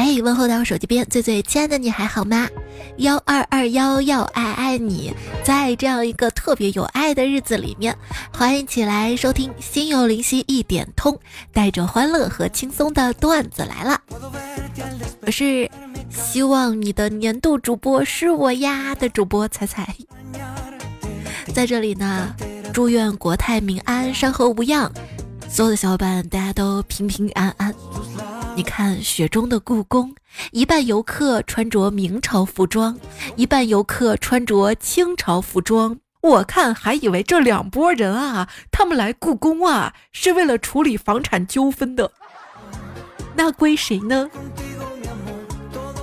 嘿，问候到我手机边最最亲爱的你还好吗？幺二二幺要爱爱你，在这样一个特别有爱的日子里面，欢迎起来收听心有灵犀一点通，带着欢乐和轻松的段子来了。我是希望你的年度主播是我呀的主播彩彩，在这里呢，祝愿国泰民安，山河无恙，所有的小伙伴大家都平平安安。你看雪中的故宫，一半游客穿着明朝服装，一半游客穿着清朝服装。我看还以为这两拨人啊，他们来故宫啊是为了处理房产纠纷的，那归谁呢？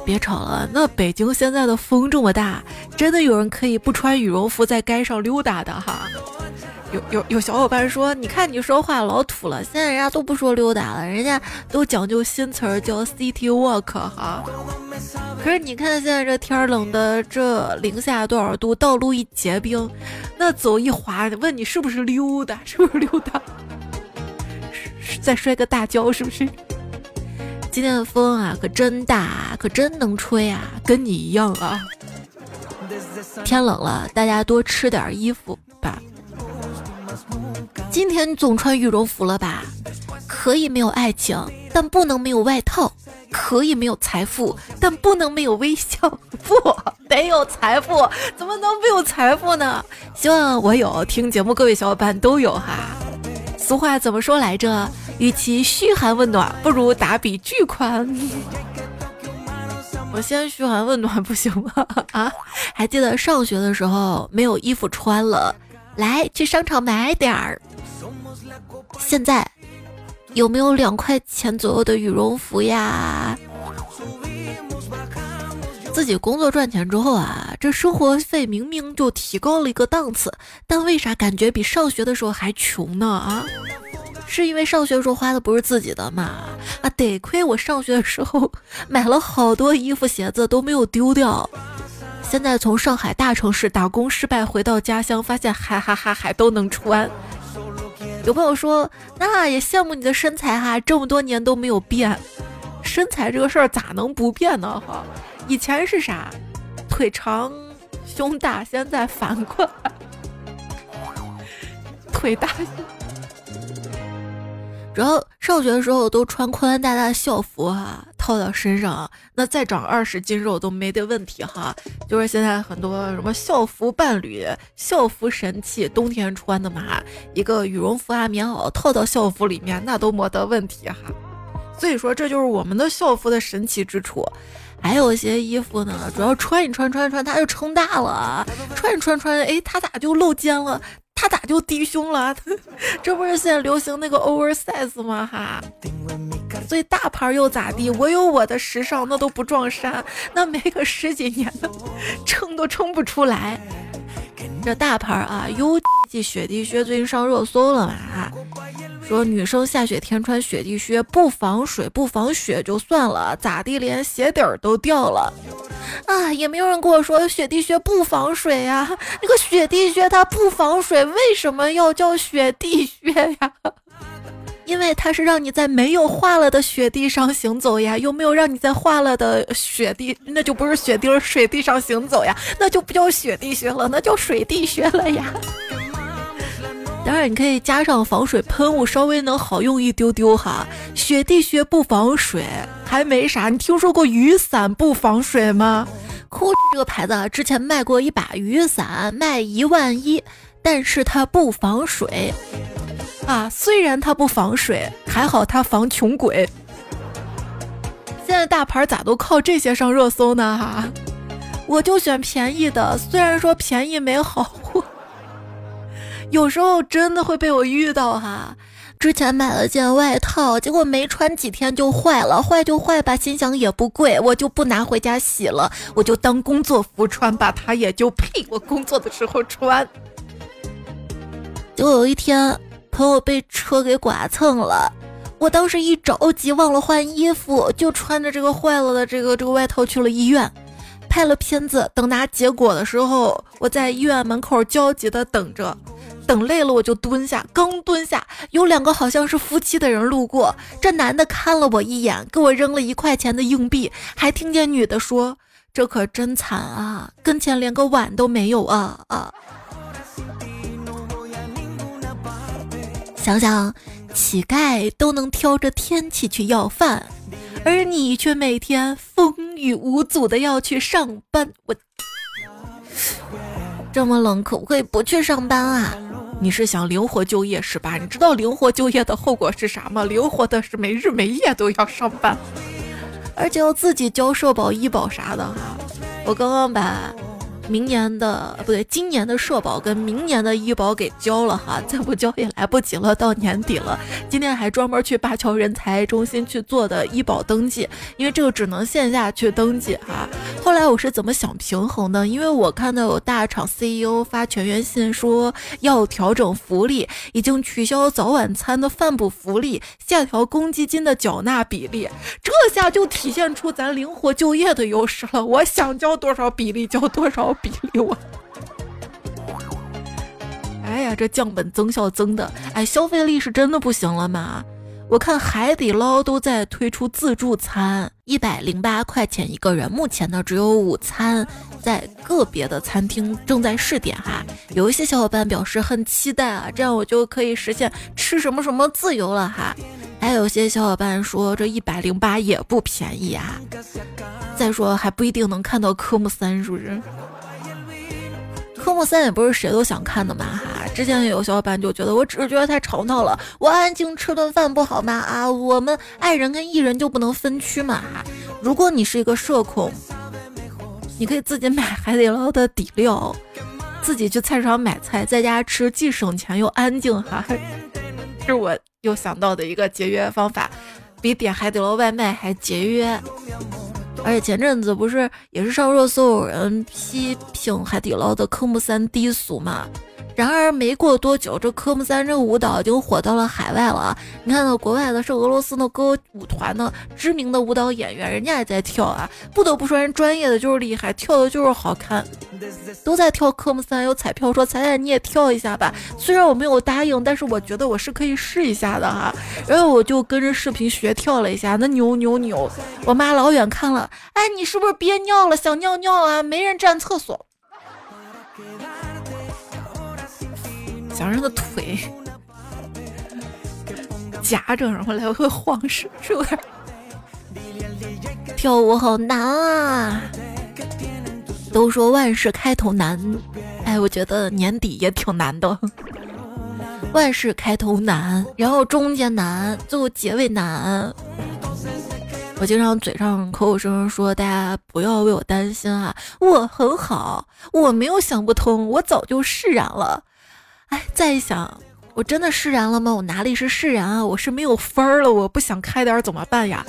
别吵了，那北京现在的风这么大，真的有人可以不穿羽绒服在街上溜达的哈。有有有小伙伴说，你看你说话老土了，现在人家都不说溜达了，人家都讲究新词儿叫 city walk 哈。可是你看现在这天冷的，这零下多少度，道路一结冰，那走一滑，问你是不是溜达？是不是溜达？再摔个大跤是不是？今天的风啊，可真大，可真能吹啊，跟你一样啊。天冷了，大家多吃点衣服吧。今天总穿羽绒服了吧？可以没有爱情，但不能没有外套；可以没有财富，但不能没有微笑。不 得有财富，怎么能没有财富呢？希望我有，听节目各位小伙伴都有哈。俗话怎么说来着？与其嘘寒问暖，不如打笔巨款。我先嘘寒问暖不行吗？啊，还记得上学的时候没有衣服穿了，来去商场买点儿。现在有没有两块钱左右的羽绒服呀？自己工作赚钱之后啊，这生活费明明就提高了一个档次，但为啥感觉比上学的时候还穷呢？啊，是因为上学的时候花的不是自己的嘛？啊，得亏我上学的时候 买了好多衣服鞋子都没有丢掉。现在从上海大城市打工失败回到家乡，发现还还还还都能穿。有朋友说，那也羡慕你的身材哈，这么多年都没有变，身材这个事儿咋能不变呢？哈，以前是啥，腿长胸大，现在反过来，腿大。然后上学的时候都穿宽宽大大的校服哈，套到身上，那再长二十斤肉都没得问题哈。就是现在很多什么校服伴侣、校服神器，冬天穿的嘛，一个羽绒服啊、棉袄套到校服里面，那都没得问题哈。所以说这就是我们的校服的神奇之处。还有些衣服呢，主要穿一穿穿穿它就撑大了，穿一穿穿，哎，它咋就露肩了？它咋就低胸了？这不是现在流行那个 oversize 吗？哈，所以大牌又咋地？我有我的时尚，那都不撞衫，那没个十几年的，撑都撑不出来。这大牌啊，U G 雪地靴最近上热搜了嘛？说女生下雪天穿雪地靴不防水不防雪就算了，咋地连鞋底儿都掉了？啊，也没有人跟我说雪地靴不防水呀。那个雪地靴它不防水，为什么要叫雪地靴呀？因为它是让你在没有化了的雪地上行走呀。又没有让你在化了的雪地？那就不是雪地，水地上行走呀，那就不叫雪地靴了，那叫水地靴了呀。当然，你可以加上防水喷雾，稍微能好用一丢丢哈。雪地靴不防水，还没啥。你听说过雨伞不防水吗？酷这个牌子啊，之前卖过一把雨伞，卖一万一，但是它不防水啊。虽然它不防水，还好它防穷鬼。现在大牌咋都靠这些上热搜呢？哈，我就选便宜的，虽然说便宜没好货。有时候真的会被我遇到哈，之前买了件外套，结果没穿几天就坏了，坏就坏吧，心想也不贵，我就不拿回家洗了，我就当工作服穿吧，它也就配我工作的时候穿。结果有一天，朋友被车给剐蹭了，我当时一着急忘了换衣服，就穿着这个坏了的这个这个外套去了医院。拍了片子，等拿结果的时候，我在医院门口焦急的等着，等累了我就蹲下，刚蹲下，有两个好像是夫妻的人路过，这男的看了我一眼，给我扔了一块钱的硬币，还听见女的说：“这可真惨啊，跟前连个碗都没有啊啊！”想想，乞丐都能挑着天气去要饭，而你却每天风雨无阻的要去上班。我这么冷，可不可以不去上班啊？你是想灵活就业是吧？你知道灵活就业的后果是啥吗？灵活的是没日没夜都要上班，而且要自己交社保、医保啥的哈。我刚刚把。明年的不对，今年的社保跟明年的医保给交了哈，再不交也来不及了，到年底了。今天还专门去灞桥人才中心去做的医保登记，因为这个只能线下去登记哈。后来我是怎么想平衡的？因为我看到有大厂 CEO 发全员信说要调整福利，已经取消早晚餐的饭补福利，下调公积金的缴纳比例，这下就体现出咱灵活就业的优势了。我想交多少比例交多少。比例我，哎呀，这降本增效增的，哎，消费力是真的不行了吗？我看海底捞都在推出自助餐，一百零八块钱一个人，目前呢只有午餐，在个别的餐厅正在试点哈。有一些小伙伴表示很期待啊，这样我就可以实现吃什么什么自由了哈。还有些小伙伴说这一百零八也不便宜啊，再说还不一定能看到科目三，是不是？科目三也不是谁都想看的嘛哈，之前有小伙伴就觉得我只是觉得太吵闹了，我安静吃顿饭不好吗？啊，我们爱人跟艺人就不能分区嘛哈？如果你是一个社恐，你可以自己买 海底捞的底料，自己去菜市场买菜，在家吃，既省钱又安静哈。是我又想到的一个节约方法，比点海底捞外卖还节约。而且前阵子不是也是上热搜，有人批评海底捞的科目三低俗嘛？然而没过多久，这科目三这个舞蹈已经火到了海外了。你看到国外的是俄罗斯的歌舞团的知名的舞蹈演员，人家也在跳啊。不得不说，人专业的就是厉害，跳的就是好看，都在跳科目三。有彩票说彩彩你也跳一下吧，虽然我没有答应，但是我觉得我是可以试一下的哈。然后我就跟着视频学跳了一下，那扭扭扭。我妈老远看了，哎，你是不是憋尿了，想尿尿啊？没人占厕所。想让他腿夹着，然后来回晃，是是不是？跳舞好难啊！都说万事开头难，哎，我觉得年底也挺难的。万事开头难，然后中间难，最后结尾难。我经常嘴上口口声声说大家不要为我担心啊，我很好，我没有想不通，我早就释然了。哎，再一想，我真的释然了吗？我哪里是释然啊？我是没有分儿了。我不想开点怎么办呀？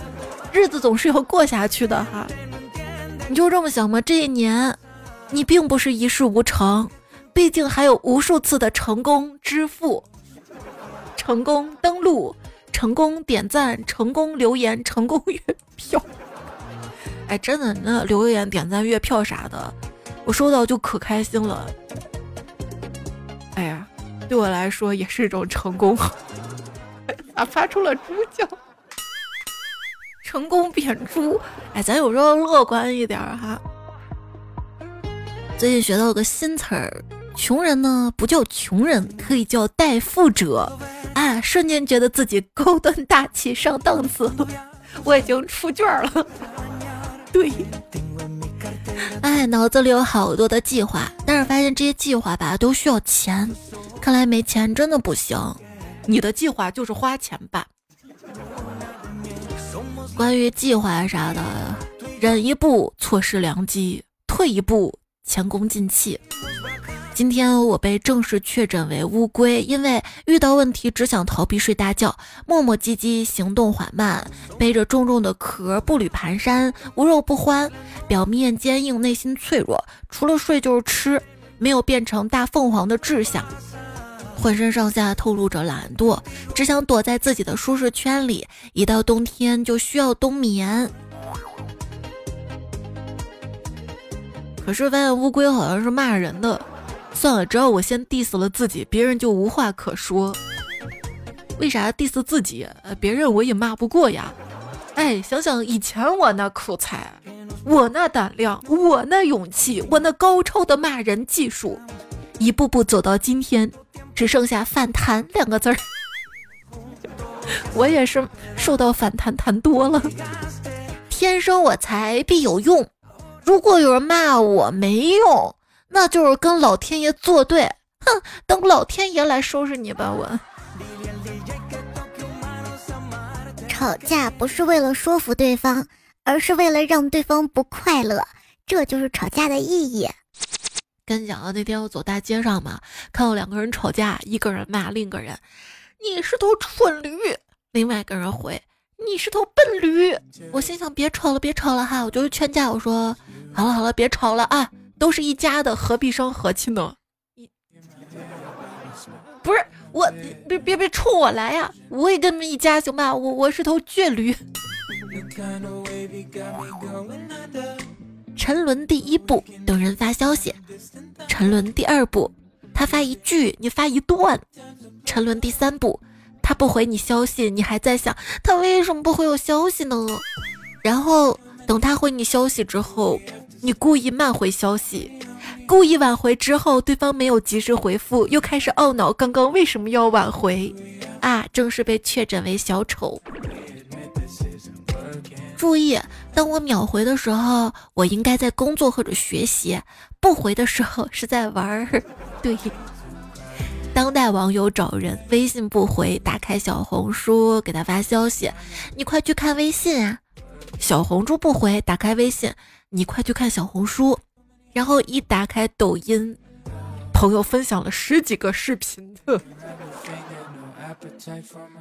日子总是要过下去的哈。你就这么想吗？这一年，你并不是一事无成，毕竟还有无数次的成功支付、成功登录、成功点赞、成功留言、成功月票。哎，真的，那留言、点赞、月票啥的，我收到就可开心了。哎呀，对我来说也是一种成功。啊，发出了猪叫，成功变猪。哎，咱有时候乐观一点哈。最近学到个新词儿，穷人呢不叫穷人，可以叫代富者。啊，瞬间觉得自己高端大气上档次了。我已经出卷了。对。哎，脑子里有好多的计划，但是发现这些计划吧都需要钱，看来没钱真的不行。你的计划就是花钱吧？关于计划啥的，忍一步错失良机，退一步前功尽弃。今天我被正式确诊为乌龟，因为遇到问题只想逃避睡大觉，磨磨唧唧，行动缓慢，背着重重的壳步履蹒跚，无肉不欢，表面坚硬，内心脆弱，除了睡就是吃，没有变成大凤凰的志向，浑身上下透露着懒惰，只想躲在自己的舒适圈里，一到冬天就需要冬眠。可是发现乌龟好像是骂人的。算了，只要我先 diss 了自己，别人就无话可说。为啥 diss 自己？呃，别人我也骂不过呀。哎，想想以前我那口才，我那胆量，我那勇气，我那高超的骂人技术，一步步走到今天，只剩下反弹两个字儿。我也是受到反弹弹多了。天生我材必有用，如果有人骂我没用。那就是跟老天爷作对，哼！等老天爷来收拾你吧，我。吵架不是为了说服对方，而是为了让对方不快乐，这就是吵架的意义。跟你讲啊，那天我走大街上嘛，看到两个人吵架，一个人骂另一个人：“你是头蠢驴。”另外一个人回：“你是头笨驴。”我心想：别吵了，别吵了哈！我就劝架，我说：“好了好了，别吵了啊。”都是一家的，何必伤和气呢？不是我，别别别冲我来呀！我也跟你们一家，行吧？我我是头倔驴。沉沦第一步，等人发消息；沉沦第二步，他发一句，你发一段；沉沦第三步，他不回你消息，你还在想他为什么不回我消息呢？然后等他回你消息之后。你故意慢回消息，故意挽回之后，对方没有及时回复，又开始懊恼刚刚为什么要挽回啊？正是被确诊为小丑。注意，当我秒回的时候，我应该在工作或者学习；不回的时候是在玩儿。对，当代网友找人微信不回，打开小红书给他发消息，你快去看微信啊！小红书不回，打开微信。你快去看小红书，然后一打开抖音，朋友分享了十几个视频。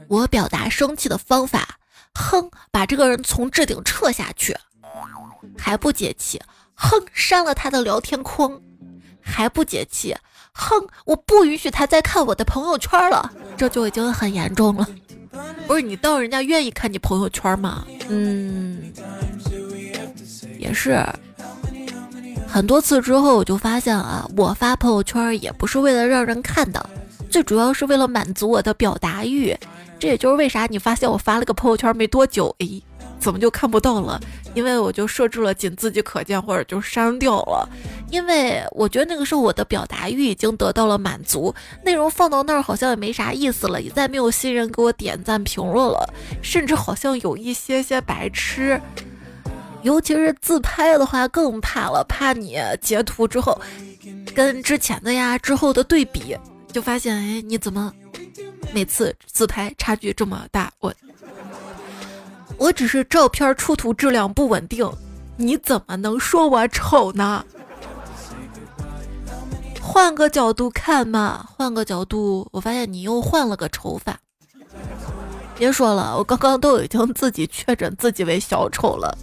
我表达生气的方法：哼，把这个人从置顶撤下去，还不解气；哼，删了他的聊天框，还不解气；哼，我不允许他再看我的朋友圈了，这就已经很严重了。不是你到人家愿意看你朋友圈吗？嗯。也是很多次之后，我就发现啊，我发朋友圈也不是为了让人看到，最主要是为了满足我的表达欲。这也就是为啥你发现我发了个朋友圈没多久，哎，怎么就看不到了？因为我就设置了仅自己可见，或者就删掉了。因为我觉得那个时候我的表达欲已经得到了满足，内容放到那儿好像也没啥意思了，也再没有新人给我点赞评论了，甚至好像有一些些白痴。尤其是自拍的话更怕了，怕你截图之后跟之前的呀之后的对比，就发现哎你怎么每次自拍差距这么大？我我只是照片出图质量不稳定，你怎么能说我丑呢？换个角度看嘛，换个角度，我发现你又换了个丑法。别说了，我刚刚都已经自己确诊自己为小丑了。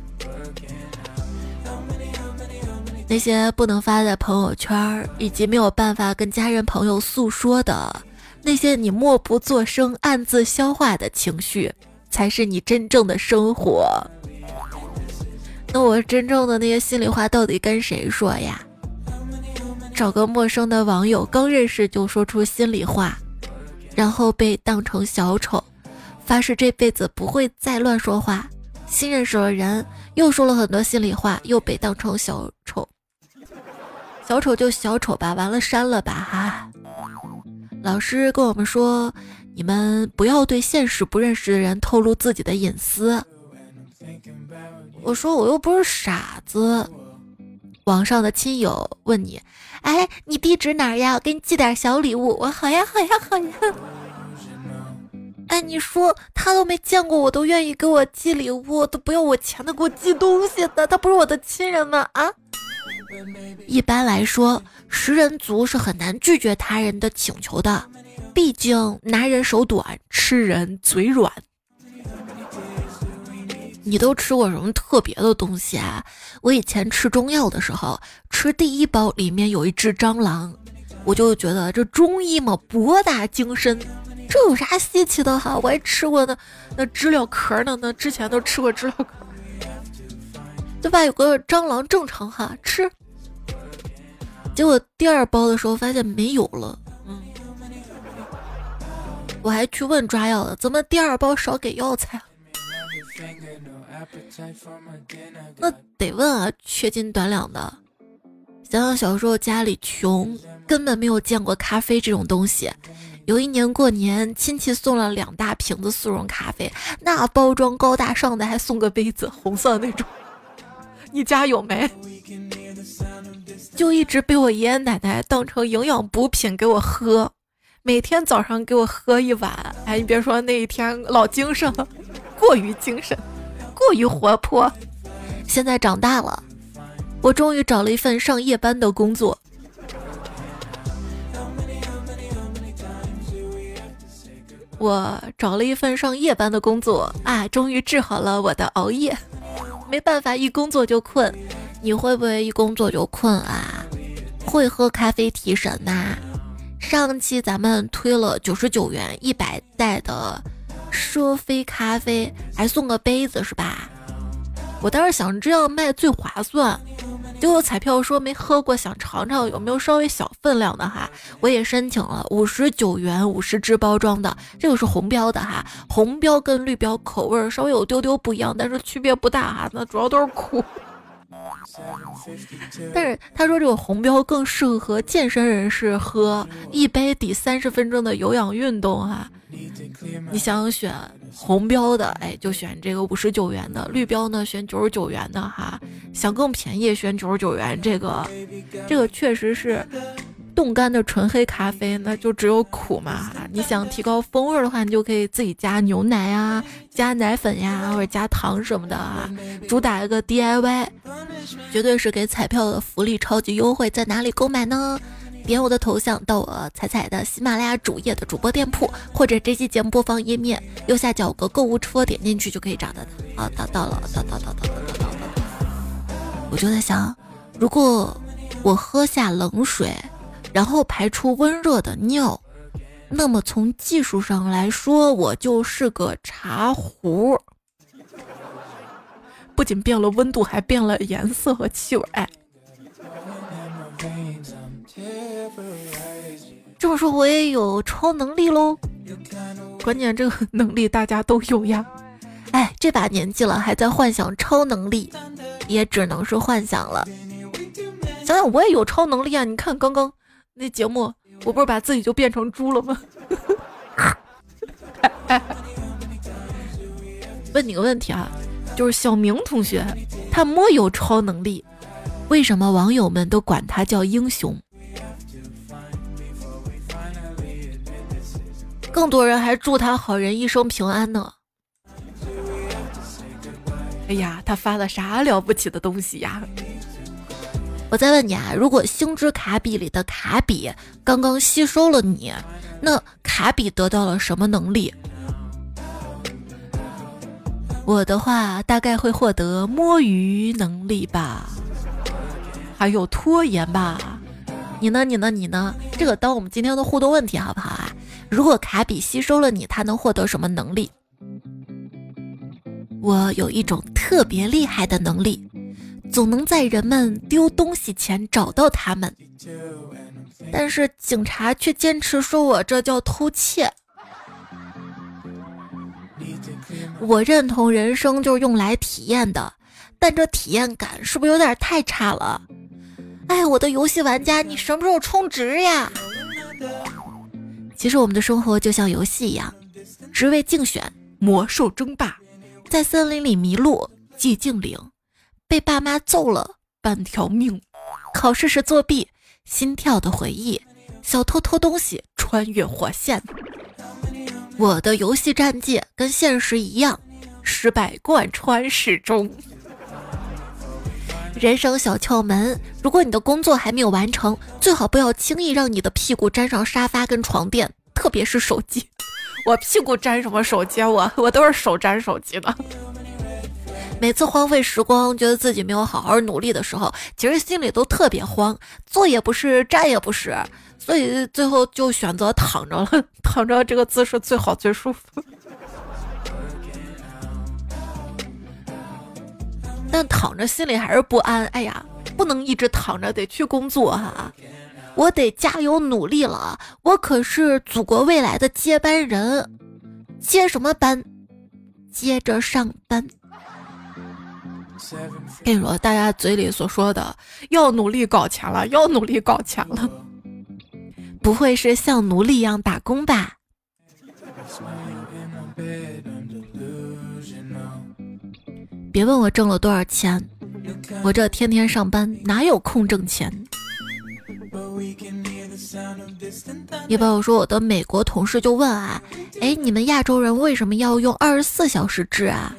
那些不能发在朋友圈，以及没有办法跟家人朋友诉说的，那些你默不作声、暗自消化的情绪，才是你真正的生活。那我真正的那些心里话到底跟谁说呀？找个陌生的网友，刚认识就说出心里话，然后被当成小丑，发誓这辈子不会再乱说话。新认识了人又说了很多心里话，又被当成小丑。小丑就小丑吧，完了删了吧哈。老师跟我们说，你们不要对现实不认识的人透露自己的隐私。我说我又不是傻子。网上的亲友问你，哎，你地址哪儿呀？我给你寄点小礼物。我好呀好呀好呀。哎，你说他都没见过，我都愿意给我寄礼物，都不要我钱的给我寄东西的，他不是我的亲人吗？啊？一般来说，食人族是很难拒绝他人的请求的，毕竟拿人手短，吃人嘴软。你都吃过什么特别的东西啊？我以前吃中药的时候，吃第一包里面有一只蟑螂，我就觉得这中医嘛博大精深，这有啥稀奇的哈？我还吃过那那知了壳呢，那之前都吃过知了壳，对吧？有个蟑螂正常哈吃。结果第二包的时候发现没有了。嗯，我还去问抓药的，怎么第二包少给药材？那得问啊，缺斤短两的。想想小时候家里穷，根本没有见过咖啡这种东西。有一年过年，亲戚送了两大瓶子速溶咖啡，那包装高大上的，还送个杯子，红色那种。你家有没？就一直被我爷爷奶奶当成营养补品给我喝，每天早上给我喝一碗。哎，你别说那一天老精神了，过于精神，过于活泼。现在长大了，我终于找了一份上夜班的工作。我找了一份上夜班的工作啊，终于治好了我的熬夜。没办法，一工作就困。你会不会一工作就困啊？会喝咖啡提神呐？上期咱们推了九十九元一百袋的奢菲咖啡，还送个杯子是吧？我当时想这样卖最划算。结果彩票说没喝过，想尝尝有没有稍微小分量的哈。我也申请了五十九元五十支包装的，这个是红标的哈。红标跟绿标口味稍微有丢丢不一样，但是区别不大哈。那主要都是苦。但是他说这个红标更适合健身人士喝，一杯抵三十分钟的有氧运动哈。你想选红标的，哎，就选这个五十九元的；绿标呢，选九十九元的哈。想更便宜，选九十九元这个。这个确实是冻干的纯黑咖啡，那就只有苦嘛。你想提高风味的话，你就可以自己加牛奶啊，加奶粉呀，或者加糖什么的啊。主打一个 DIY，绝对是给彩票的福利超级优惠。在哪里购买呢？点我的头像到我彩彩的喜马拉雅主页的主播店铺，或者这期节目播放页面右下角有个购物车，点进去就可以找到它。啊，到到了，到到到到到到到到。我就在想，如果我喝下冷水。然后排出温热的尿，那么从技术上来说，我就是个茶壶，不仅变了温度，还变了颜色和气味。哎。这么说，我也有超能力喽？关键这个能力大家都有呀。哎，这把年纪了，还在幻想超能力，也只能是幻想了。想想我也有超能力啊！你看刚刚那节目，我不是把自己就变成猪了吗？问你个问题啊，就是小明同学，他没有超能力，为什么网友们都管他叫英雄？更多人还祝他好人一生平安呢。哎呀，他发了啥了不起的东西呀？我再问你啊，如果星之卡比里的卡比刚刚吸收了你，那卡比得到了什么能力？我的话大概会获得摸鱼能力吧，还有拖延吧。你呢？你呢？你呢？这个当我们今天的互动问题好不好啊？如果卡比吸收了你，他能获得什么能力？我有一种特别厉害的能力，总能在人们丢东西前找到他们。但是警察却坚持说我这叫偷窃。我认同人生就是用来体验的，但这体验感是不是有点太差了？哎，我的游戏玩家，你什么时候充值呀？其实我们的生活就像游戏一样，职位竞选、魔兽争霸，在森林里迷路、寂静岭，被爸妈揍了半条命，考试时作弊、心跳的回忆，小偷偷东西、穿越火线。我的游戏战绩跟现实一样，失败贯穿始终。人生小窍门：如果你的工作还没有完成，最好不要轻易让你的屁股沾上沙发跟床垫，特别是手机。我屁股沾什么手机？我我都是手沾手机的。每次荒废时光，觉得自己没有好好努力的时候，其实心里都特别慌，坐也不是，站也不是，所以最后就选择躺着了。躺着这个姿势最好最舒服。但躺着心里还是不安。哎呀，不能一直躺着，得去工作哈。我得加油努力了，我可是祖国未来的接班人。接什么班？接着上班。跟你说，大家嘴里所说的要努力搞钱了，要努力搞钱了，不会是像奴隶一样打工吧？别问我挣了多少钱，我这天天上班哪有空挣钱？一般我说我的美国同事就问啊，哎，你们亚洲人为什么要用二十四小时制啊？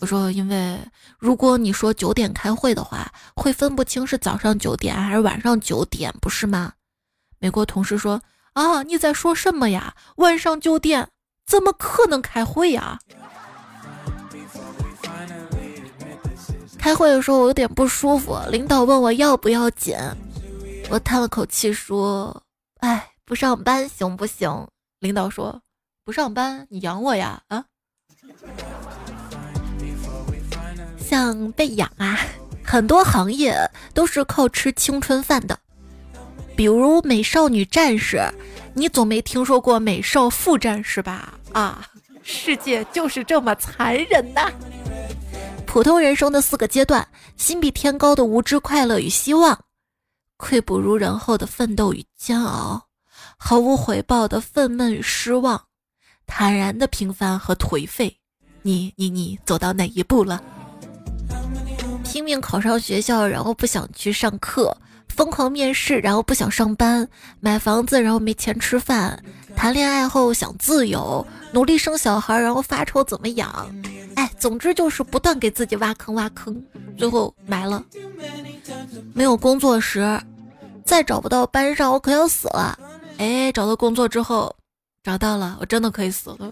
我说，因为如果你说九点开会的话，会分不清是早上九点还是晚上九点，不是吗？美国同事说，啊，你在说什么呀？晚上九点怎么可能开会呀？开会的时候我有点不舒服，领导问我要不要紧，我叹了口气说：“哎，不上班行不行？”领导说：“不上班你养我呀？”啊，像被养啊，很多行业都是靠吃青春饭的，比如美少女战士，你总没听说过美少妇战士吧？啊，世界就是这么残忍呐！普通人生的四个阶段：心比天高的无知、快乐与希望；愧不如人后的奋斗与煎熬；毫无回报的愤懑与失望；坦然的平凡和颓废。你、你、你走到哪一步了？拼命考上学校，然后不想去上课；疯狂面试，然后不想上班；买房子，然后没钱吃饭；谈恋爱后想自由；努力生小孩，然后发愁怎么养。哎，总之就是不断给自己挖坑挖坑，最后埋了。没有工作时，再找不到班上，我可要死了。哎，找到工作之后，找到了，我真的可以死了。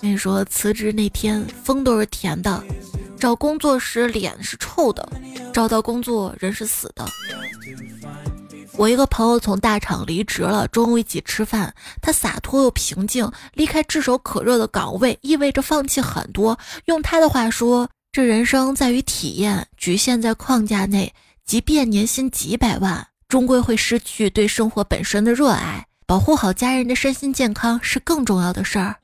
跟你说，辞职那天风都是甜的，找工作时脸是臭的，找到工作人是死的。我一个朋友从大厂离职了，中午一起吃饭，他洒脱又平静。离开炙手可热的岗位，意味着放弃很多。用他的话说，这人生在于体验，局限在框架内，即便年薪几百万，终归会失去对生活本身的热爱。保护好家人的身心健康是更重要的事儿。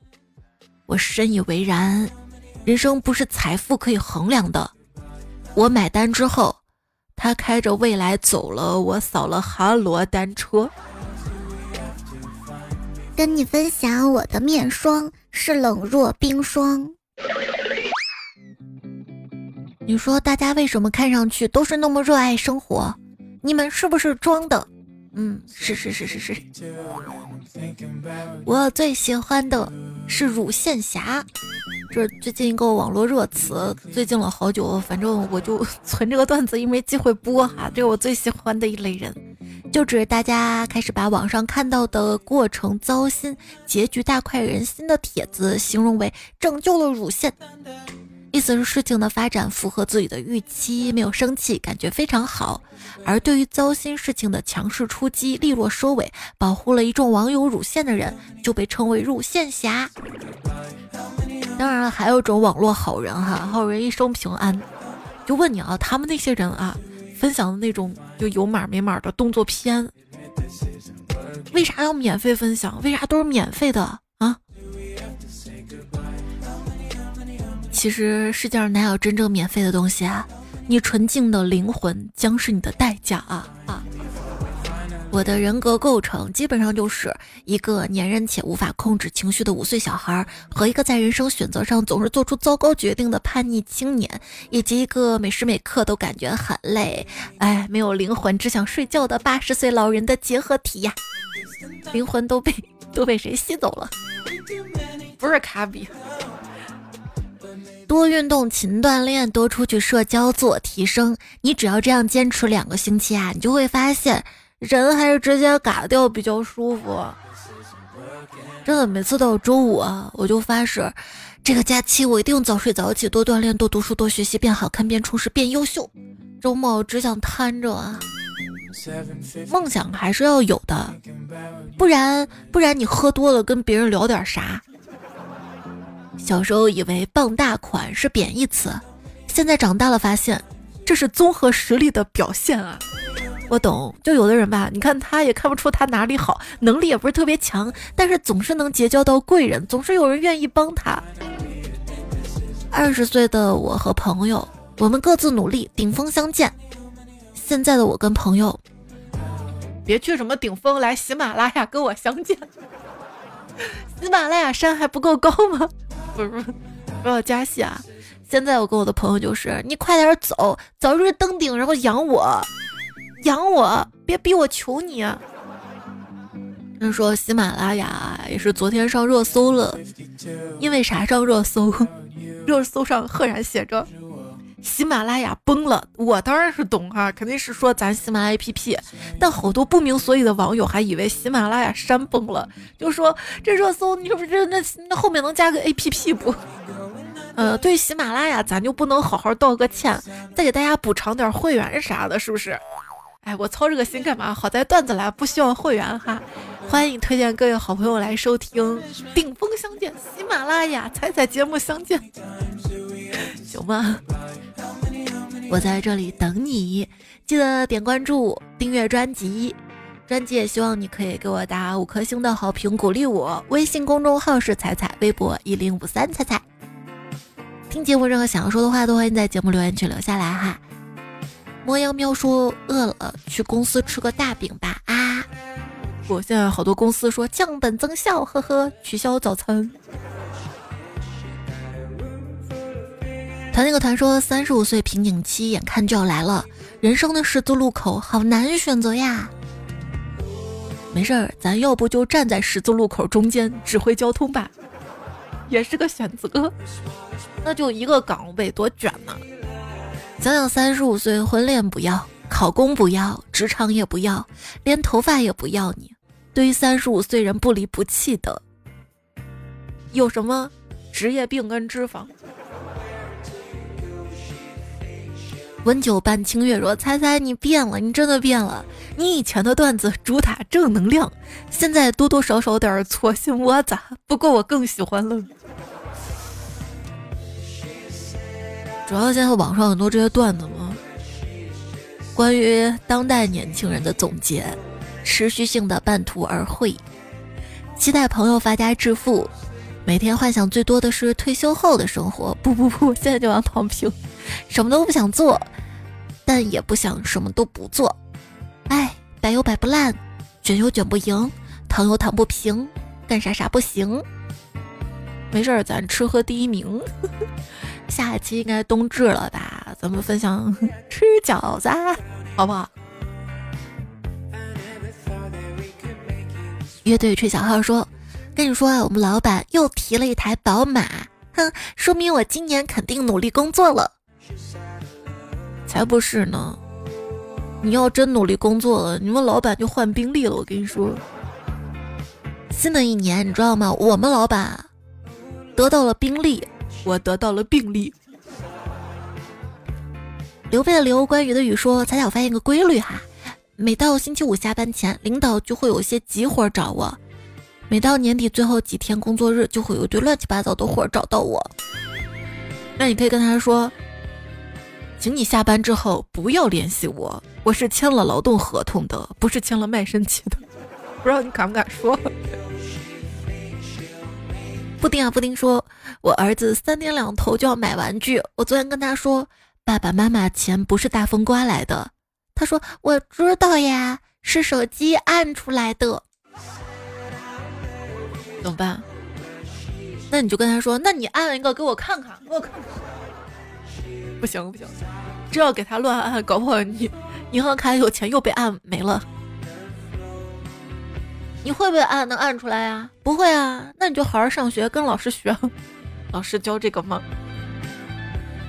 我深以为然，人生不是财富可以衡量的。我买单之后。他开着未来走了，我扫了哈罗单车。跟你分享我的面霜是冷若冰霜。你说大家为什么看上去都是那么热爱生活？你们是不是装的？嗯，是是是是是。我最喜欢的是乳腺侠。这是最近一个网络热词，最近了好久，反正我就 存这个段子，因为机会播哈。这是我最喜欢的一类人，就指大家开始把网上看到的过程糟心、结局大快人心的帖子形容为拯救了乳腺。意思是事情的发展符合自己的预期，没有生气，感觉非常好。而对于糟心事情的强势出击、利落收尾，保护了一众网友乳腺的人，就被称为乳腺侠。当然了，还有种网络好人哈，好人一生平安。就问你啊，他们那些人啊，分享的那种就有码没码的动作片，为啥要免费分享？为啥都是免费的其实世界上哪有真正免费的东西啊？你纯净的灵魂将是你的代价啊啊！我的人格构成基本上就是一个粘人且无法控制情绪的五岁小孩，和一个在人生选择上总是做出糟糕决定的叛逆青年，以及一个每时每刻都感觉很累，哎，没有灵魂只想睡觉的八十岁老人的结合体呀！灵魂都被都被谁吸走了？不是卡比。多运动，勤锻炼，多出去社交，自我提升。你只要这样坚持两个星期啊，你就会发现，人还是直接嘎掉比较舒服。真的，每次到周五啊，我就发誓，这个假期我一定早睡早起，多锻炼，多读书，多学习，变好看，变充实，变优秀。周末只想瘫着啊，梦想还是要有的，不然不然你喝多了跟别人聊点啥？小时候以为傍大款是贬义词，现在长大了发现，这是综合实力的表现啊。我懂，就有的人吧，你看他也看不出他哪里好，能力也不是特别强，但是总是能结交到贵人，总是有人愿意帮他。二十岁的我和朋友，我们各自努力，顶峰相见。现在的我跟朋友，别去什么顶峰，来喜马拉雅跟我相见。喜马拉雅山还不够高吗？不是不，要加戏啊！现在我跟我的朋友就是，你快点走，早日登顶，然后养我。养我，别逼我，求你！啊人说喜马拉雅也是昨天上热搜了，因为啥上热搜？热搜上赫然写着喜马拉雅崩了。我当然是懂哈，肯定是说咱喜马拉雅 APP，但好多不明所以的网友还以为喜马拉雅山崩了，就说这热搜你是不是那那后面能加个 APP 不？呃，对喜马拉雅咱就不能好好道个歉，再给大家补偿点会员啥的，是不是？哎，我操这个心干嘛？好在段子来不需要会员哈，欢迎推荐各位好朋友来收听顶峰相见，喜马拉雅彩彩节目相见，行吗？我在这里等你，记得点关注、订阅专辑，专辑也希望你可以给我打五颗星的好评鼓励我。微信公众号是彩彩，微博一零五三彩彩。听节目任何想要说的话都欢迎在节目留言区留下来哈。魔羊喵说：“饿了，去公司吃个大饼吧。”啊，我现在好多公司说降本增效，呵呵，取消早餐。谈那个谈说，三十五岁瓶颈期眼看就要来了，人生的十字路口好难选择呀。没事儿，咱要不就站在十字路口中间指挥交通吧，也是个选择。那就一个岗位，多卷呢。想想三十五岁，婚恋不要，考公不要，职场也不要，连头发也不要。你对于三十五岁人不离不弃的，有什么职业病跟脂肪？温酒伴清月说：“猜猜你变了，你真的变了。你以前的段子主打正能量，现在多多少少有点搓心窝子，不过我更喜欢了。”主要现在网上很多这些段子嘛，关于当代年轻人的总结，持续性的半途而废，期待朋友发家致富，每天幻想最多的是退休后的生活。不不不，现在就想躺平，什么都不想做，但也不想什么都不做。哎，摆又摆不烂，卷又卷不赢，躺又躺不平，干啥啥不行。没事儿，咱吃喝第一名。下一期应该冬至了吧？咱们分享 吃饺子，好不好？乐队吹小号说：“跟你说啊，我们老板又提了一台宝马，哼，说明我今年肯定努力工作了。才不是呢！你要真努力工作了，你们老板就换宾利了。我跟你说，新的一年你知道吗？我们老板得到了宾利。”我得到了病例。刘备的刘，关羽的羽说：“彩彩，我发现一个规律哈，每到星期五下班前，领导就会有些急活找我；每到年底最后几天工作日，就会有一堆乱七八糟的活找到我。那你可以跟他说，请你下班之后不要联系我，我是签了劳动合同的，不是签了卖身契的。不知道你敢不敢说？”布丁啊，布丁说：“我儿子三天两头就要买玩具。我昨天跟他说，爸爸妈妈钱不是大风刮来的。他说我知道呀，是手机按出来的。怎么办？那你就跟他说，那你按一个给我看看，给我看看。不行不行，这要给他乱按，搞不好你银行卡里有钱又被按没了。”你会不会按？能按出来呀？不会啊，那你就好好上学，跟老师学。老师教这个吗？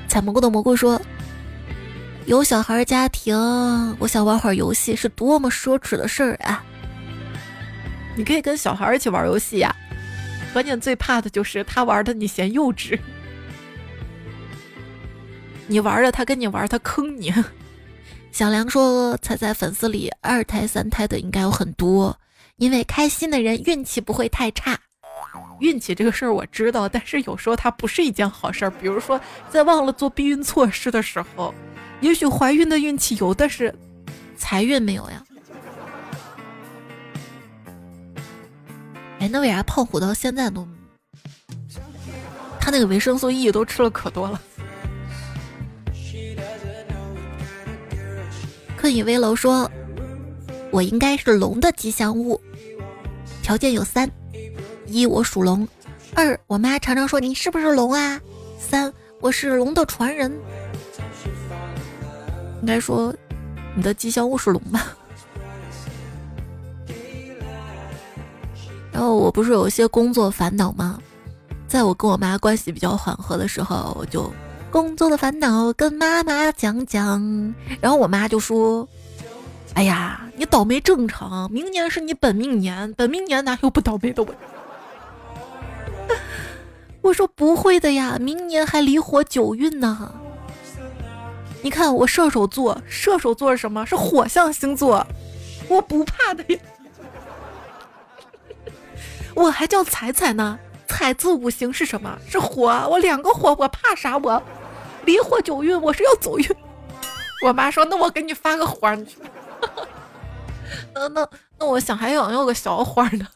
采蘑菇的蘑菇说：“有小孩家庭，我想玩会儿游戏，是多么奢侈的事儿啊！”你可以跟小孩一起玩游戏呀，关键最怕的就是他玩的你嫌幼稚，你玩的他跟你玩，他坑你。小梁说：“彩彩粉丝里二胎三胎的应该有很多。”因为开心的人运气不会太差，运气这个事儿我知道，但是有时候它不是一件好事儿。比如说，在忘了做避孕措施的时候，也许怀孕的运气有，但是财运没有呀。哎，那为啥胖虎到现在都？他那个维生素 E 都吃了可多了。困以危楼说：“我应该是龙的吉祥物，条件有三：一我属龙；二我妈常常说你是不是龙啊；三我是龙的传人。应该说你的吉祥物是龙吧？然后我不是有些工作烦恼吗？”在我跟我妈关系比较缓和的时候，我就工作的烦恼跟妈妈讲讲，然后我妈就说：“哎呀，你倒霉正常，明年是你本命年，本命年哪有不倒霉的我？” 我说不会的呀，明年还离火九运呢。你看我射手座，射手座是什么？是火象星座，我不怕的呀，我还叫彩彩呢。彩字五行是什么？是火。我两个火，我怕啥？我离火九运，我是要走运。我妈说：“那我给你发个火，你。”那那那，我想还想要个小花呢，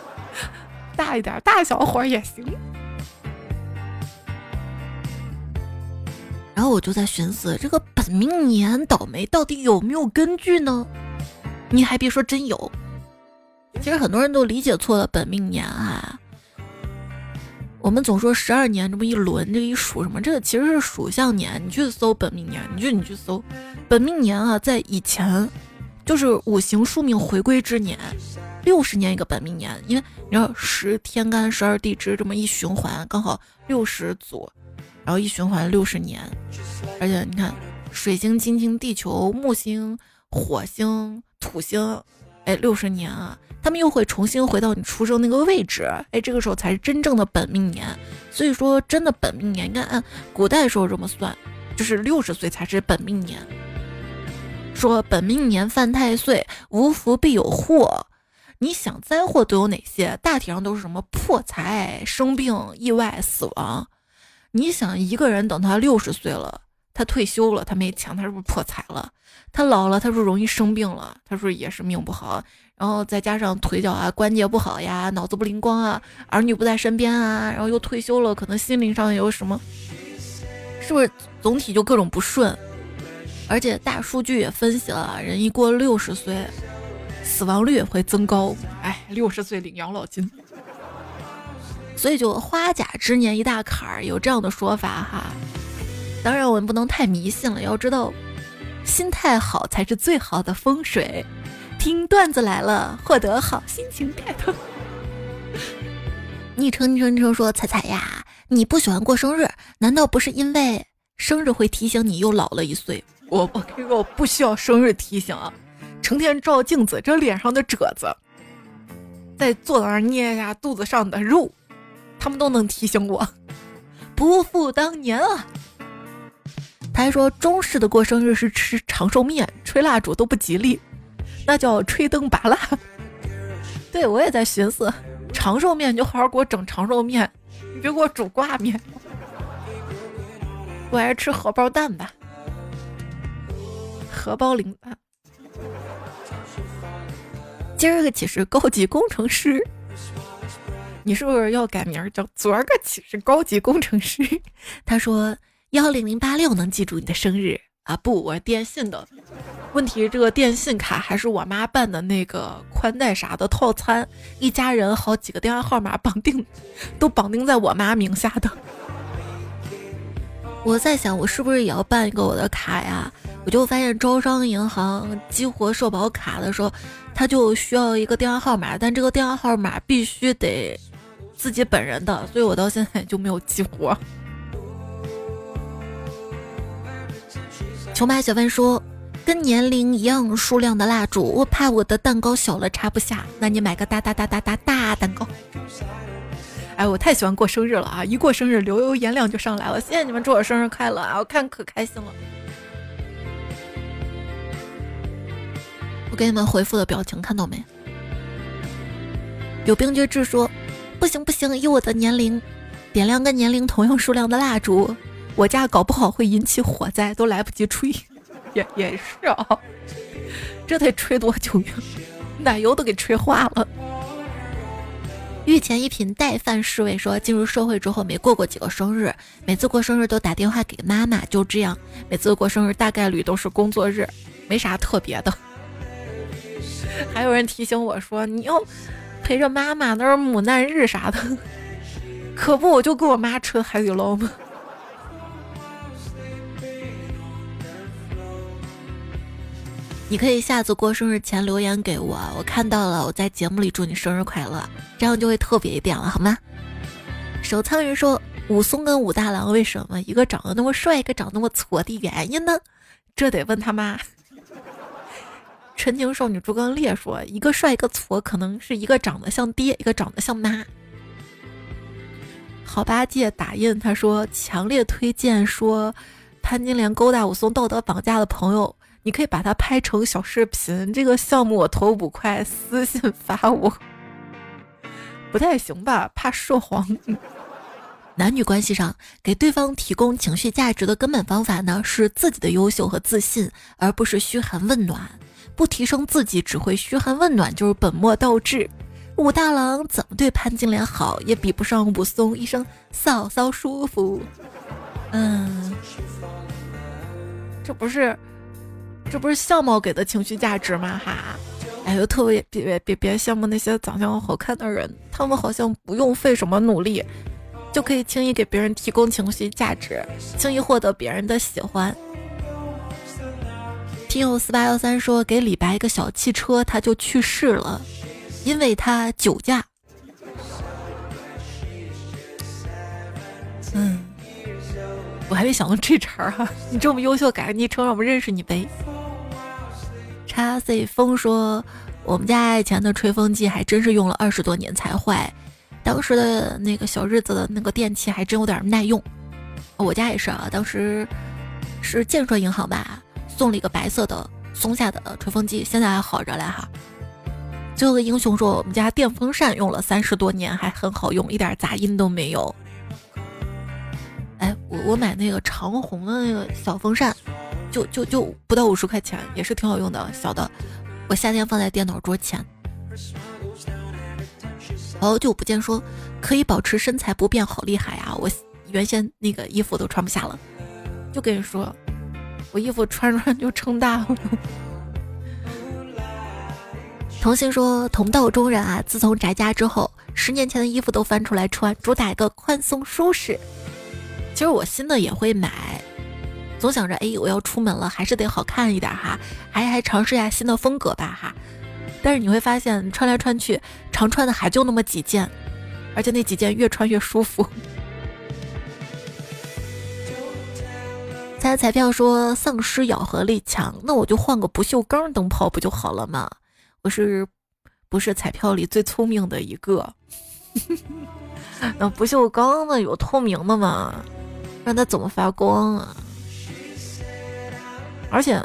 大一点，大小火也行。然后我就在寻思，这个本命年倒霉到底有没有根据呢？你还别说，真有。其实很多人都理解错了本命年啊。我们总说十二年这么一轮，这一数什么？这个其实是属相年。你去搜本命年，你就你去搜本命年啊，在以前就是五行宿命回归之年，六十年一个本命年。因为你知道十天干十二地支这么一循环，刚好六十组，然后一循环六十年。而且你看，水星、金星、地球、木星、火星、土星，哎，六十年啊。他们又会重新回到你出生那个位置，哎，这个时候才是真正的本命年。所以说，真的本命年，应该按古代时候这么算，就是六十岁才是本命年。说本命年犯太岁，无福必有祸。你想灾祸都有哪些？大体上都是什么破财、生病、意外、死亡。你想一个人等他六十岁了，他退休了，他没钱，他是不是破财了？他老了，他说容易生病了，他说也是命不好。然后再加上腿脚啊、关节不好呀、脑子不灵光啊、儿女不在身边啊，然后又退休了，可能心灵上有什么，是不是总体就各种不顺？而且大数据也分析了，人一过六十岁，死亡率也会增高。哎，六十岁领养老金，所以就花甲之年一大坎儿，有这样的说法哈。当然我们不能太迷信了，要知道，心态好才是最好的风水。听段子来了，获得好心情 get。昵称昵称昵称说彩彩呀，你不喜欢过生日，难道不是因为生日会提醒你又老了一岁？我我跟你说，我不需要生日提醒啊，成天照镜子，这脸上的褶子，再坐那儿捏一下肚子上的肉，他们都能提醒我不复当年啊。他还说中式的过生日是吃长寿面，吹蜡烛都不吉利。那叫吹灯拔蜡。对我也在寻思，长寿面你就好好给我整长寿面，你别给我煮挂面。我还是吃荷包蛋吧，荷包零蛋。今儿个起是高级工程师，你是不是要改名叫昨儿个起是高级工程师？他说幺零零八六能记住你的生日啊？不，我是电信的。问题，这个电信卡还是我妈办的那个宽带啥的套餐，一家人好几个电话号码绑定，都绑定在我妈名下的。我在想，我是不是也要办一个我的卡呀？我就发现招商银行激活社保卡的时候，它就需要一个电话号码，但这个电话号码必须得自己本人的，所以我到现在就没有激活。穷白雪问说。跟年龄一样数量的蜡烛，我怕我的蛋糕小了插不下。那你买个大大大大大大蛋糕。哎，我太喜欢过生日了啊！一过生日，流油颜亮就上来了。谢谢你们祝我生日快乐啊！我看可开心了。我给你们回复的表情看到没？有冰绝志说：“不行不行，以我的年龄，点亮跟年龄同样数量的蜡烛，我家搞不好会引起火灾，都来不及吹。也也是啊，这得吹多久呀？奶油都给吹化了。御前一品带饭侍卫说，进入社会之后没过过几个生日，每次过生日都打电话给妈妈，就这样，每次过生日大概率都是工作日，没啥特别的。还有人提醒我说，你要陪着妈妈，那是母难日啥的，可不，我就跟我妈吃海底捞吗？你可以下次过生日前留言给我，我看到了，我在节目里祝你生日快乐，这样就会特别一点了，好吗？守仓人说，武松跟武大郎为什么一个长得那么帅，一个长那么矬的原因呢？这得问他妈。纯情少女朱刚烈说，一个帅一个矬，可能是一个长得像爹，一个长得像妈。好八戒打印他说，强烈推荐说，潘金莲勾搭武松道德绑架的朋友。你可以把它拍成小视频，这个项目我投五块，私信发我。不太行吧？怕涉黄。男女关系上，给对方提供情绪价值的根本方法呢，是自己的优秀和自信，而不是嘘寒问暖。不提升自己，只会嘘寒问暖，就是本末倒置。武大郎怎么对潘金莲好，也比不上武松一声嫂嫂舒服。嗯，这不是。这不是相貌给的情绪价值吗？哈，哎呦，特别别别别羡慕那些长相好看的人，他们好像不用费什么努力，就可以轻易给别人提供情绪价值，轻易获得别人的喜欢。听友四八幺三说给李白一个小汽车，他就去世了，因为他酒驾。嗯，我还没想到这茬儿哈，你这么优秀，改个昵称让我们认识你呗。叉 C 风说：“我们家以前的吹风机还真是用了二十多年才坏，当时的那个小日子的那个电器还真有点耐用。我家也是啊，当时是建设银行吧送了一个白色的松下的吹风机，现在还好着嘞哈。”最后的英雄说：“我们家电风扇用了三十多年还很好用，一点杂音都没有。”哎，我我买那个长虹的那个小风扇。就就就不到五十块钱，也是挺好用的，小的。我夏天放在电脑桌前。好久不见，说可以保持身材不变，好厉害呀！我原先那个衣服都穿不下了，就跟你说，我衣服穿穿就撑大了。童心说，同道中人啊，自从宅家之后，十年前的衣服都翻出来穿，主打一个宽松舒适。其实我新的也会买。总想着，哎，我要出门了，还是得好看一点哈，还还尝试一下新的风格吧哈。但是你会发现，穿来穿去，常穿的还就那么几件，而且那几件越穿越舒服。猜彩票说丧尸咬合力强，那我就换个不锈钢灯泡不就好了吗？我是不是彩票里最聪明的一个？那不锈钢的有透明的吗？让它怎么发光啊？而且，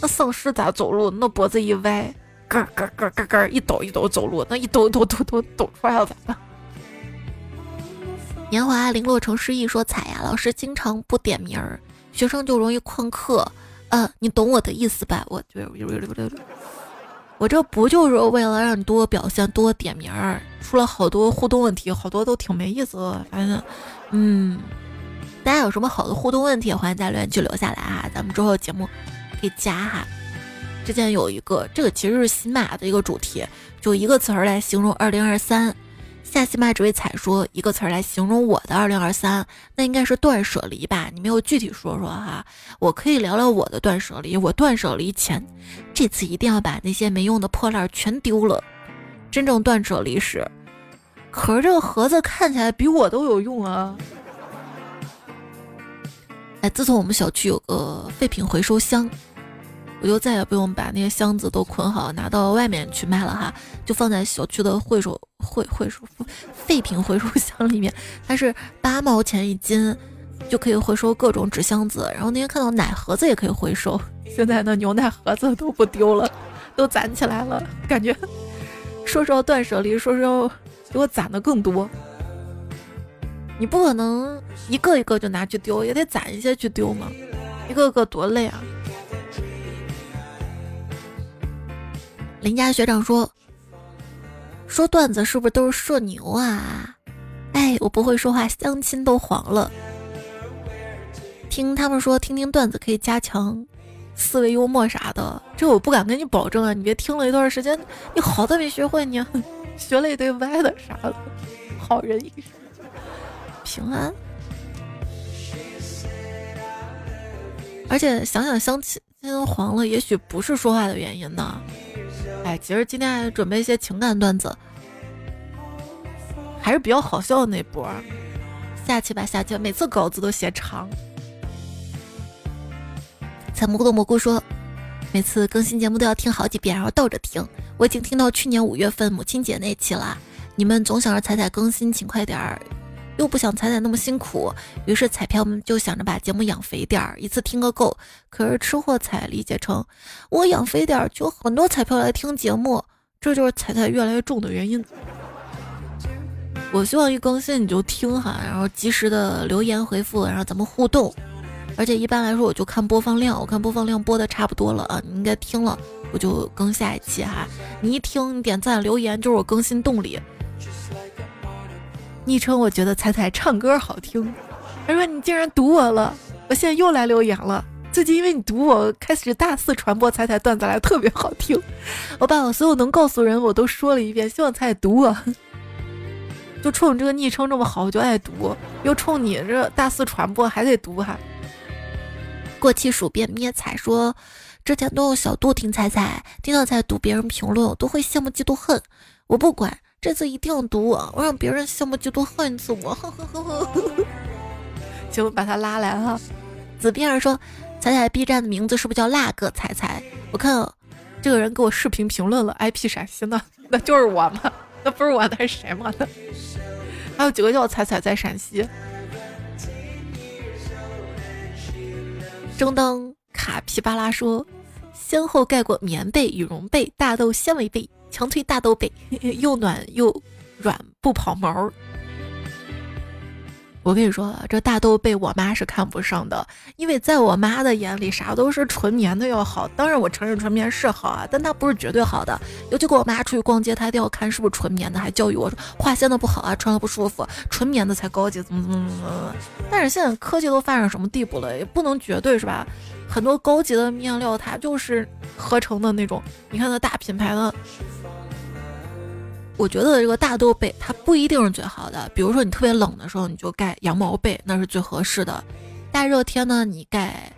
那丧尸咋走路？那脖子一歪，咯咯咯咯咯，一抖一抖走路，那一抖抖抖抖抖出来了咋办？年华零落成诗意，说彩呀，老师经常不点名儿，学生就容易旷课。嗯，你懂我的意思吧？我就我这不就是为了让你多表现、多点名儿，出了好多互动问题，好多都挺没意思的。反正，嗯。大家有什么好的互动问题，欢迎在留言区留下来哈，咱们之后节目可以加哈。之前有一个，这个其实是喜马的一个主题，就一个词儿来形容二零二三。下喜马只为彩说一个词儿来形容我的二零二三，那应该是断舍离吧？你没有具体说说哈？我可以聊聊我的断舍离。我断舍离前，这次一定要把那些没用的破烂全丢了。真正断舍离时，可是这个盒子看起来比我都有用啊。哎，自从我们小区有个废品回收箱，我就再也不用把那些箱子都捆好拿到外面去卖了哈，就放在小区的回收回回收废品回收箱里面，它是八毛钱一斤，就可以回收各种纸箱子。然后那天看到奶盒子也可以回收，现在呢牛奶盒子都不丢了，都攒起来了，感觉 说是要断舍离，说是要给我攒的更多。你不可能一个一个就拿去丢，也得攒一些去丢嘛，一个个多累啊！林家学长说：“说段子是不是都是社牛啊？”哎，我不会说话，相亲都黄了。听他们说，听听段子可以加强思维幽默啥的，这我不敢跟你保证啊！你别听了一段时间，你好的没学会，你 学了一堆歪的啥的。好人一生平安。而且想想相亲黄了，也许不是说话的原因呢。哎，其实今天还准备一些情感段子。还是比较好笑的那波，下期吧，下期每次稿子都写长。采蘑菇的蘑菇说，每次更新节目都要听好几遍，然后倒着听。我已经听到去年五月份母亲节那期了。你们总想着彩彩更新，请快点儿，又不想彩彩那么辛苦，于是彩票们就想着把节目养肥点儿，一次听个够。可是吃货彩理解成，我养肥点儿，就很多彩票来听节目，这就是彩彩越来越重的原因。我希望一更新你就听哈，然后及时的留言回复，然后咱们互动。而且一般来说，我就看播放量，我看播放量播的差不多了啊，你应该听了，我就更下一期哈。你一听，你点赞留言就是我更新动力。昵称我觉得彩彩唱歌好听，他说你竟然读我了，我现在又来留言了。最近因为你读我，开始大肆传播彩彩段子来，特别好听。我把我所有能告诉人我都说了一遍，希望彩彩读我。就冲你这个昵称这么好，我就爱读；又冲你这大肆传播，还得读哈。过期鼠便咩彩说，之前都用小度听彩彩，听到彩读别人评论，我都会羡慕嫉妒恨。我不管，这次一定要读我，我让别人羡慕嫉妒恨死我。呵呵呵呵。请把他拉来哈。紫边儿说，彩彩 B 站的名字是不是叫辣个彩彩？我看这个人给我视频评论了，IP 陕西呢，那就是我嘛。那不是我，那是谁吗？还有几个叫彩彩在陕西。正当卡皮巴拉说，先后盖过棉被、羽绒被、大豆纤维被，强推大豆被，又暖又软，不跑毛。我跟你说，这大豆被我妈是看不上的，因为在我妈的眼里，啥都是纯棉的要好。当然，我承认纯棉是好啊，但它不是绝对好的。尤其跟我妈出去逛街，她一定要看是不是纯棉的，还教育我说化纤的不好啊，穿了不舒服，纯棉的才高级，怎么怎么怎么怎么。但是现在科技都发展什么地步了，也不能绝对是吧？很多高级的面料它就是合成的那种，你看那大品牌的。我觉得这个大豆被它不一定是最好的，比如说你特别冷的时候，你就盖羊毛被，那是最合适的；大热天呢，你盖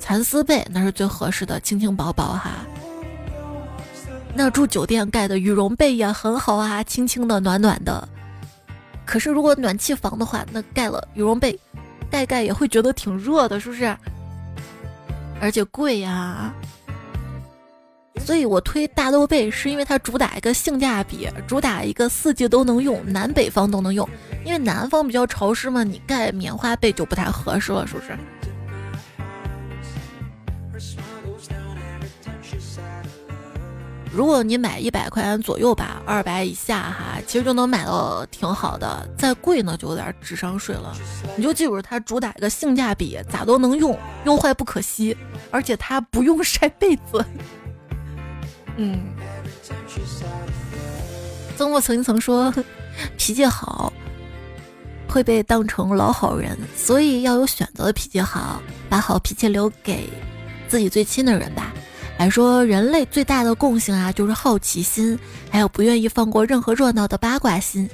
蚕丝被，那是最合适的，轻轻薄薄哈。那住酒店盖的羽绒被也很好啊，轻轻的，暖暖的。可是如果暖气房的话，那盖了羽绒被，盖盖也会觉得挺热的，是不是？而且贵呀。所以我推大豆被，是因为它主打一个性价比，主打一个四季都能用，南北方都能用。因为南方比较潮湿嘛，你盖棉花被就不太合适了，是不是？如果你买一百块钱左右吧，二百以下哈，其实就能买到挺好的。再贵呢，就有点智商税了。你就记住，它主打一个性价比，咋都能用，用坏不可惜，而且它不用晒被子。嗯，曾墨曾经曾说，脾气好会被当成老好人，所以要有选择的脾气好，把好脾气留给自己最亲的人吧。还说人类最大的共性啊，就是好奇心，还有不愿意放过任何热闹的八卦心。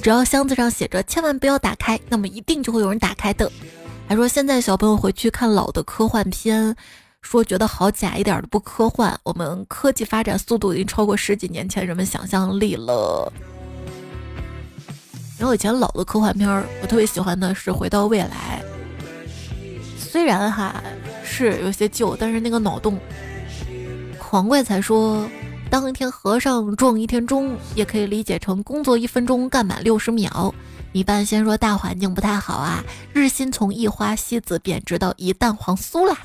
只要箱子上写着千万不要打开，那么一定就会有人打开的。还说现在小朋友回去看老的科幻片。说觉得好假一点都不科幻，我们科技发展速度已经超过十几年前人们想象力了。然后以前老的科幻片儿，我特别喜欢的是《回到未来》，虽然哈是有些旧，但是那个脑洞。狂怪才说，当一天和尚撞一天钟，也可以理解成工作一分钟干满六十秒。一半先说大环境不太好啊，日薪从一花西子贬值到一蛋黄酥啦。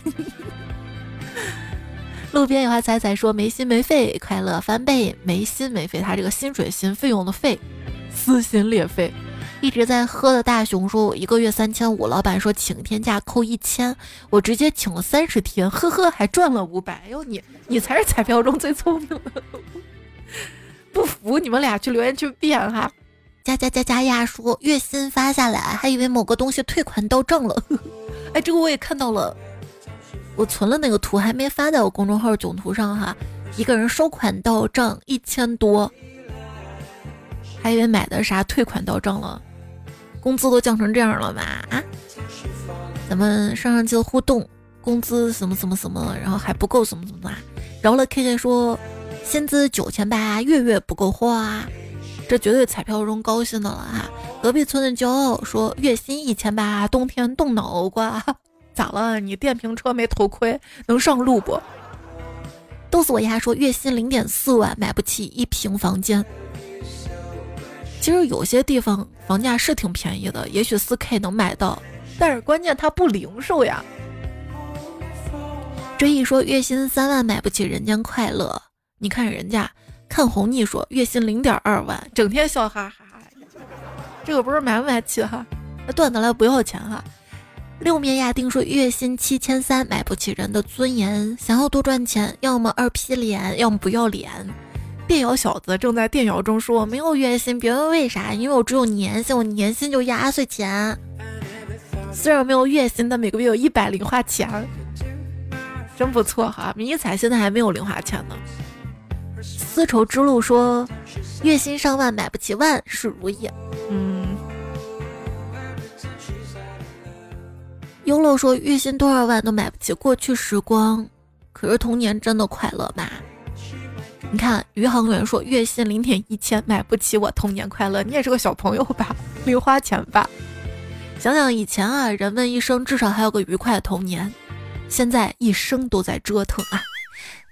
路边有花彩彩说没心没肺，快乐翻倍，没心没肺。他这个薪水薪费用的费，撕心裂肺。一直在喝的大熊说：“我一个月三千五，老板说请天假扣一千，我直接请了三十天，呵呵，还赚了五百。哟，你你才是彩票中最聪明的，不服你们俩去留言区辩哈。”加加加加呀说月薪发下来，还以为某个东西退款到账了。哎，这个我也看到了，我存了那个图还没发在我公众号囧图上哈。一个人收款到账一千多，还以为买的啥退款到账了，工资都降成这样了吧？啊，咱们上上期的互动，工资什么什么什么，然后还不够什么什么啊？饶了 K K 说薪资九千八，月月不够花。这绝对彩票中高兴的了哈！隔壁村的骄傲说月薪一千八，冬天冻脑瓜。咋了？你电瓶车没头盔，能上路不？都是我丫说月薪零点四万，买不起一平房间。其实有些地方房价是挺便宜的，也许四 K 能买到，但是关键它不零售呀。追忆说月薪三万买不起人间快乐，你看人家。看红腻说月薪零点二万，整天笑哈哈。这个不是买不买起哈？那段子来不要钱哈。六面亚丁说月薪七千三买不起人的尊严，想要多赚钱，要么二批脸，要么不要脸。电摇小子正在电摇中说我没有月薪，别问为啥，因为我只有年薪，我年薪就压岁钱。虽然没有月薪，但每个月有一百零花钱，真不错哈。迷彩现在还没有零花钱呢。丝绸之路说，月薪上万买不起万事如意。嗯。优乐说，月薪多少万都买不起过去时光，可是童年真的快乐吗？你看，余杭员说，月薪零点一千买不起我童年快乐。你也是个小朋友吧？零花钱吧？想想以前啊，人们一生至少还有个愉快的童年，现在一生都在折腾啊。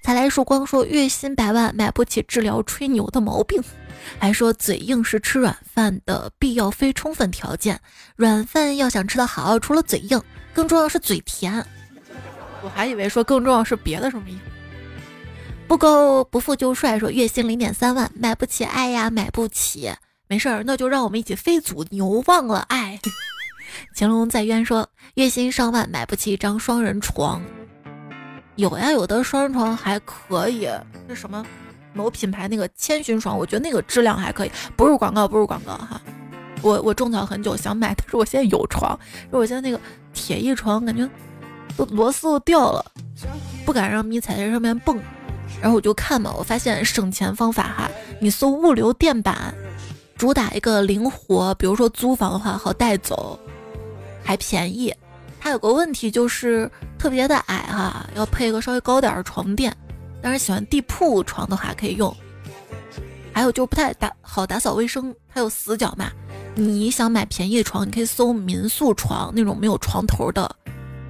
才来说光说月薪百万买不起治疗吹牛的毛病，还说嘴硬是吃软饭的必要非充分条件。软饭要想吃得好，除了嘴硬，更重要是嘴甜。我还以为说更重要是别的什么意思。不够不富就帅说月薪零点三万买不起爱呀，买不起。没事儿，那就让我们一起飞祖牛忘了爱。乾隆在渊说月薪上万买不起一张双人床。有呀，有的双人床还可以，那什么某品牌那个千寻床，我觉得那个质量还可以，不是广告，不是广告哈。我我种草很久想买，但是我现在有床，我现在那个铁艺床感觉都螺丝都掉了，不敢让咪踩在上面蹦。然后我就看嘛，我发现省钱方法哈，你搜物流垫板，主打一个灵活，比如说租房的话好带走，还便宜。它有个问题就是特别的矮哈，要配一个稍微高点的床垫。当然喜欢地铺床的话可以用。还有就不太打好打扫卫生，它有死角嘛。你想买便宜的床，你可以搜民宿床那种没有床头的，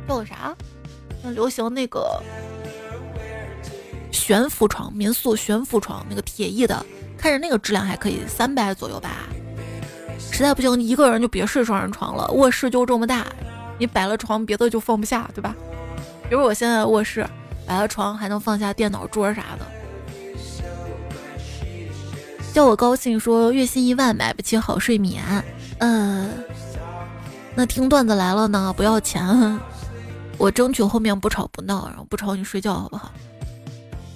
叫啥？那流行那个悬浮床，民宿悬浮床那个铁艺的，看着那个质量还可以，三百左右吧。实在不行，你一个人就别睡双人床了，卧室就这么大。你摆了床，别的就放不下，对吧？比如我现在卧室摆了床，还能放下电脑桌啥的。叫我高兴说月薪一万买不起好睡眠，嗯，那听段子来了呢，不要钱，我争取后面不吵不闹，然后不吵你睡觉好不好？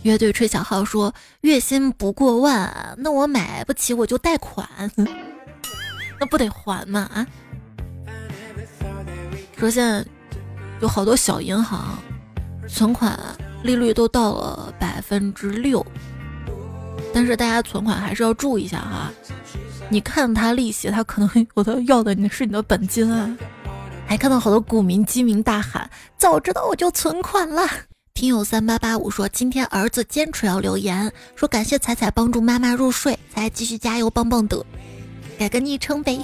乐队吹小号说月薪不过万，那我买不起我就贷款，那不得还吗？啊？说现在有好多小银行存款利率都到了百分之六，但是大家存款还是要注意一下哈。你看他利息，他可能有的要的你是你的本金啊。还看到好多股民鸡鸣大喊：“早知道我就存款了。”听友三八八五说今天儿子坚持要留言，说感谢彩彩帮助妈妈入睡，才继续加油棒棒的，改个昵称呗。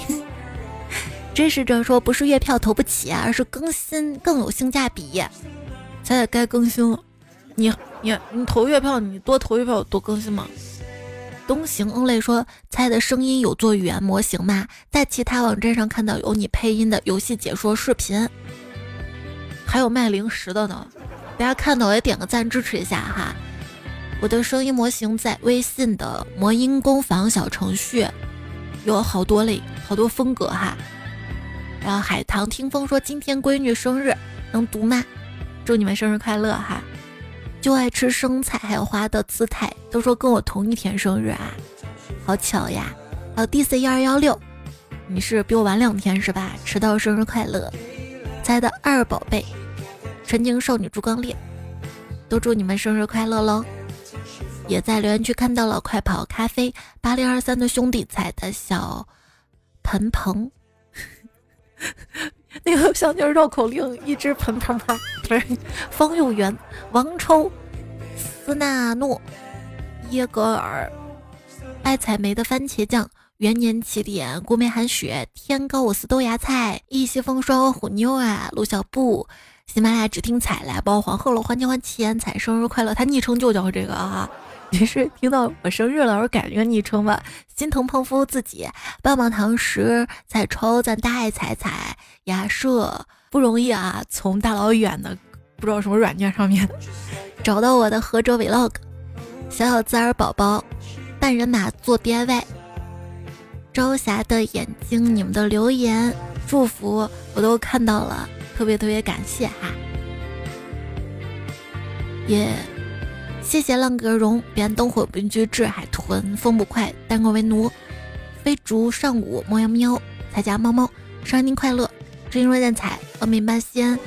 支持者说：“不是月票投不起，而是更新更有性价比。”彩彩该更新了，你你你投月票，你多投月票多更新吗？东行恩泪说：“猜的声音有做语言模型吗？在其他网站上看到有你配音的游戏解说视频，还有卖零食的呢。大家看到也点个赞支持一下哈。我的声音模型在微信的魔音工坊小程序。”有好多类，好多风格哈。然后海棠听风说今天闺女生日，能读吗？祝你们生日快乐哈！就爱吃生菜，还有花的姿态，都说跟我同一天生日啊，好巧呀！还有 D C 幺二幺六，你是比我晚两天是吧？迟到生日快乐！猜的二宝贝，纯情少女朱光烈，都祝你们生日快乐喽！也在留言区看到了快跑咖啡八零二三的兄弟踩的小盆鹏。那个香蕉绕口令，一只盆盆盆，不是方佑元、王抽、斯纳诺、耶格尔、爱采梅的番茄酱、元年起点、孤梅寒雪、天高我似豆芽菜、一袭风霜、虎妞啊、陆小布、喜马拉雅只听彩来包黄鹤楼欢庆欢钱财生日快乐，他昵称就叫这个啊。你是听到我生日了，我改一个昵称吧，心疼胖夫自己，棒棒糖石彩抽赞大爱彩彩亚瑟不容易啊，从大老远的不知道什么软件上面找到我的合着 vlog，小小自儿宝宝半人马做 DIY，朝霞的眼睛，你们的留言祝福我都看到了，特别特别感谢哈，也。谢谢浪格荣，彼岸灯火不居志海豚，风不快，待我为奴，飞竹上午，猫喵喵，彩家猫猫，生日快乐，知音若见彩，峨眉八仙，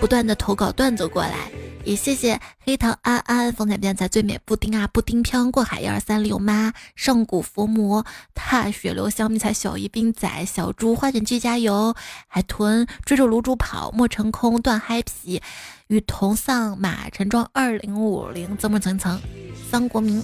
不断的投稿段子过来，也谢谢黑糖安安，风采变彩最美布丁啊，布丁飘过海，一二三六妈，上古佛魔，踏雪流香，迷彩小一冰仔，小猪花卷机加油，海豚追着卤煮跑，莫成空断嗨皮。与同丧马陈庄二零五零曾木层层，桑国明，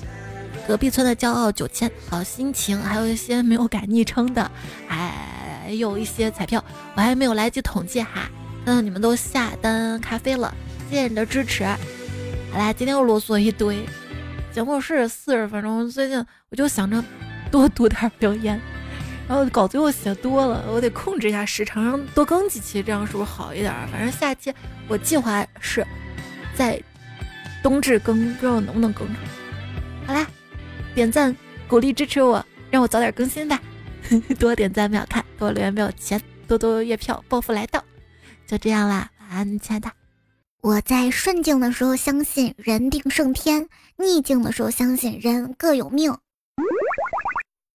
隔壁村的骄傲九千，好心情，还有一些没有改昵称的，还有一些彩票，我还没有来及统计哈。看到你们都下单咖啡了，谢谢你的支持。好啦，今天又啰嗦一堆，节目是四十分钟，最近我就想着多读点留言。然后稿子又写多了，我得控制一下时长，多更几期，这样是不是好一点？反正下期我计划是在冬至更，不知道能不能更上。好啦，点赞鼓励支持我，让我早点更新吧。多点赞秒看，多留言秒钱，多多月票暴富来到。就这样啦，晚安，亲爱的。我在顺境的时候相信人定胜天，逆境的时候相信人各有命。